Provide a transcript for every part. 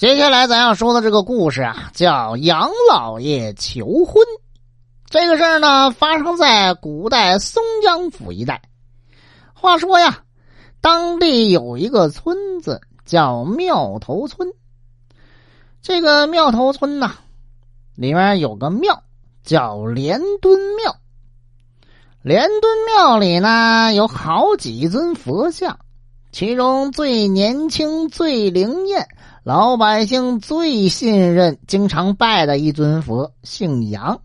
接下来咱要说的这个故事啊，叫杨老爷求婚。这个事儿呢，发生在古代松江府一带。话说呀，当地有一个村子叫庙头村。这个庙头村呐，里面有个庙叫连墩庙。连墩庙里呢，有好几尊佛像，其中最年轻、最灵验。老百姓最信任、经常拜的一尊佛，姓杨，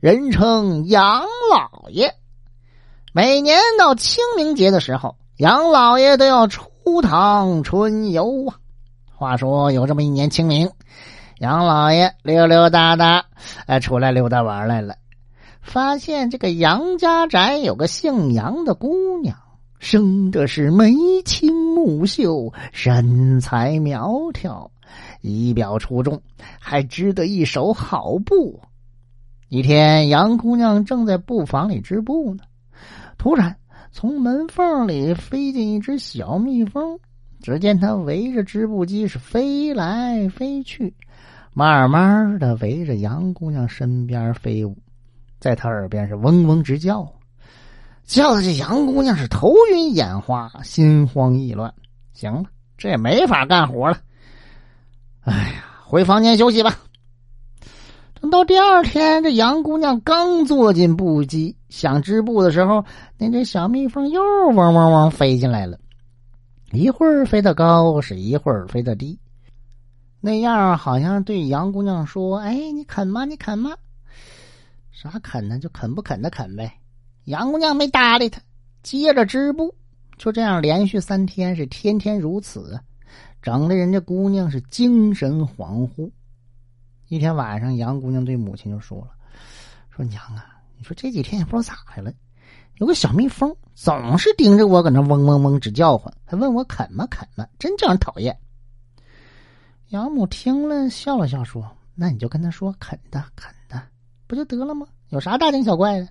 人称杨老爷。每年到清明节的时候，杨老爷都要出堂春游啊。话说有这么一年清明，杨老爷溜溜达达，哎，出来溜达玩来了，发现这个杨家宅有个姓杨的姑娘。生的是眉清目秀，身材苗条，仪表出众，还织得一手好布。一天，杨姑娘正在布房里织布呢，突然从门缝里飞进一只小蜜蜂。只见它围着织布机是飞来飞去，慢慢的围着杨姑娘身边飞舞，在她耳边是嗡嗡直叫。叫的这杨姑娘是头晕眼花，心慌意乱。行了，这也没法干活了。哎呀，回房间休息吧。等到第二天，这杨姑娘刚坐进布机想织布的时候，那只小蜜蜂又嗡嗡嗡飞进来了。一会儿飞得高，是一会儿飞得低，那样好像对杨姑娘说：“哎，你啃吗？你啃吗？啥啃呢？就啃不啃的啃呗。”杨姑娘没搭理他，接着织布。就这样连续三天，是天天如此，整的人家姑娘是精神恍惚。一天晚上，杨姑娘对母亲就说了：“说娘啊，你说这几天也不知道咋的了，有个小蜜蜂总是盯着我，搁那嗡嗡嗡直叫唤，还问我啃吗啃吗，真叫人讨厌。”养母听了笑了笑说：“那你就跟他说啃的啃的，不就得了吗？有啥大惊小怪的？”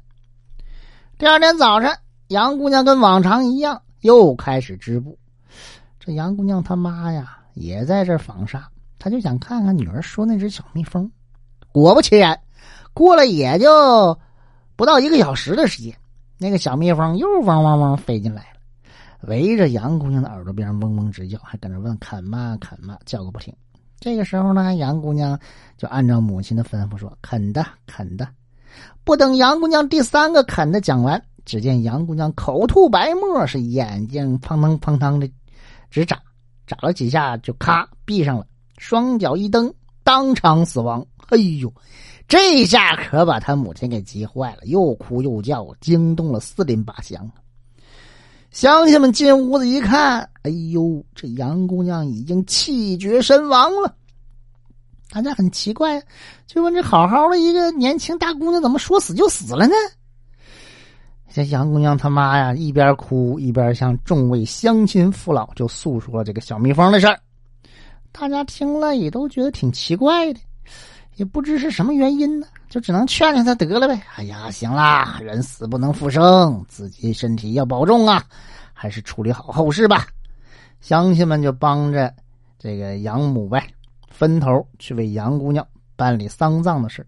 第二天早晨，杨姑娘跟往常一样又开始织布。这杨姑娘她妈呀也在这纺纱，她就想看看女儿说那只小蜜蜂。果不其然，过了也就不到一个小时的时间，那个小蜜蜂又嗡嗡嗡飞进来了，围着杨姑娘的耳朵边嗡嗡直叫，还搁那问啃吗啃吗，叫个不停。这个时候呢，杨姑娘就按照母亲的吩咐说：“啃的啃的。”不等杨姑娘第三个啃的讲完，只见杨姑娘口吐白沫，是眼睛砰砰砰砰的直眨，眨了几下就咔闭上了，双脚一蹬，当场死亡。哎呦，这下可把他母亲给急坏了，又哭又叫，惊动了四邻八乡。乡亲们进屋子一看，哎呦，这杨姑娘已经气绝身亡了。大家很奇怪，就问这好好的一个年轻大姑娘，怎么说死就死了呢？这杨姑娘他妈呀，一边哭一边向众位乡亲父老就诉说了这个小蜜蜂的事儿。大家听了也都觉得挺奇怪的，也不知是什么原因呢，就只能劝劝他得了呗。哎呀，行啦，人死不能复生，自己身体要保重啊，还是处理好后事吧。乡亲们就帮着这个养母呗。分头去为杨姑娘办理丧葬的事。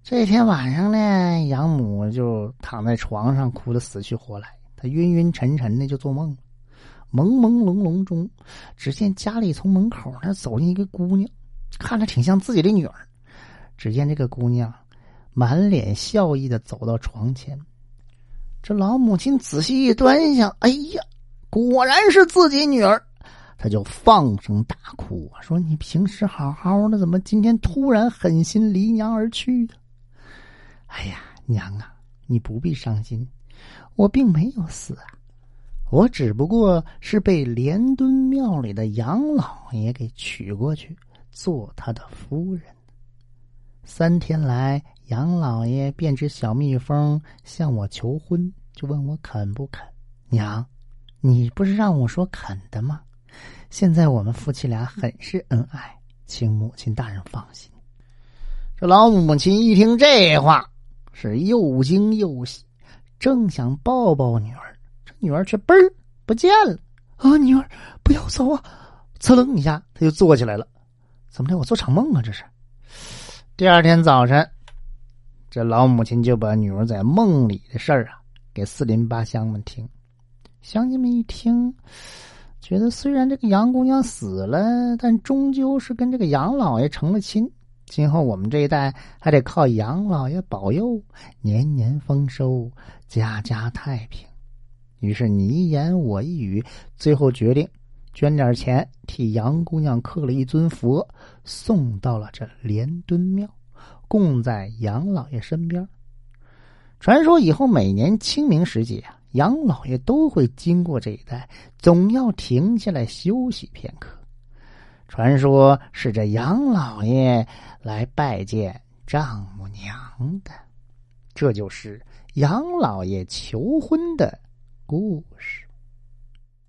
这天晚上呢，杨母就躺在床上哭得死去活来，她晕晕沉沉的就做梦，朦朦胧胧中，只见家里从门口那走进一个姑娘，看着挺像自己的女儿。只见这个姑娘满脸笑意的走到床前，这老母亲仔细一端详，哎呀，果然是自己女儿。他就放声大哭啊，说：“你平时好好的，怎么今天突然狠心离娘而去？”哎呀，娘啊，你不必伤心，我并没有死啊，我只不过是被连墩庙里的杨老爷给娶过去做他的夫人。三天来，杨老爷变只小蜜蜂向我求婚，就问我肯不肯。娘，你不是让我说肯的吗？现在我们夫妻俩很是恩爱，请母亲大人放心。这老母亲一听这话，是又惊又喜，正想抱抱女儿，这女儿却嘣儿不见了。啊，女儿，不要走啊！噌楞一下，他就坐起来了。怎么的？我做场梦啊？这是。第二天早晨，这老母亲就把女儿在梦里的事儿啊，给四邻八乡们听。乡亲们一听，觉得虽然这个杨姑娘死了，但终究是跟这个杨老爷成了亲。今后我们这一代还得靠杨老爷保佑，年年丰收，家家太平。于是你一言我一语，最后决定捐点钱替杨姑娘刻了一尊佛，送到了这莲墩庙，供在杨老爷身边。传说以后每年清明时节啊，杨老爷都会经过这一带，总要停下来休息片刻。传说是这杨老爷来拜见丈母娘的，这就是杨老爷求婚的故事。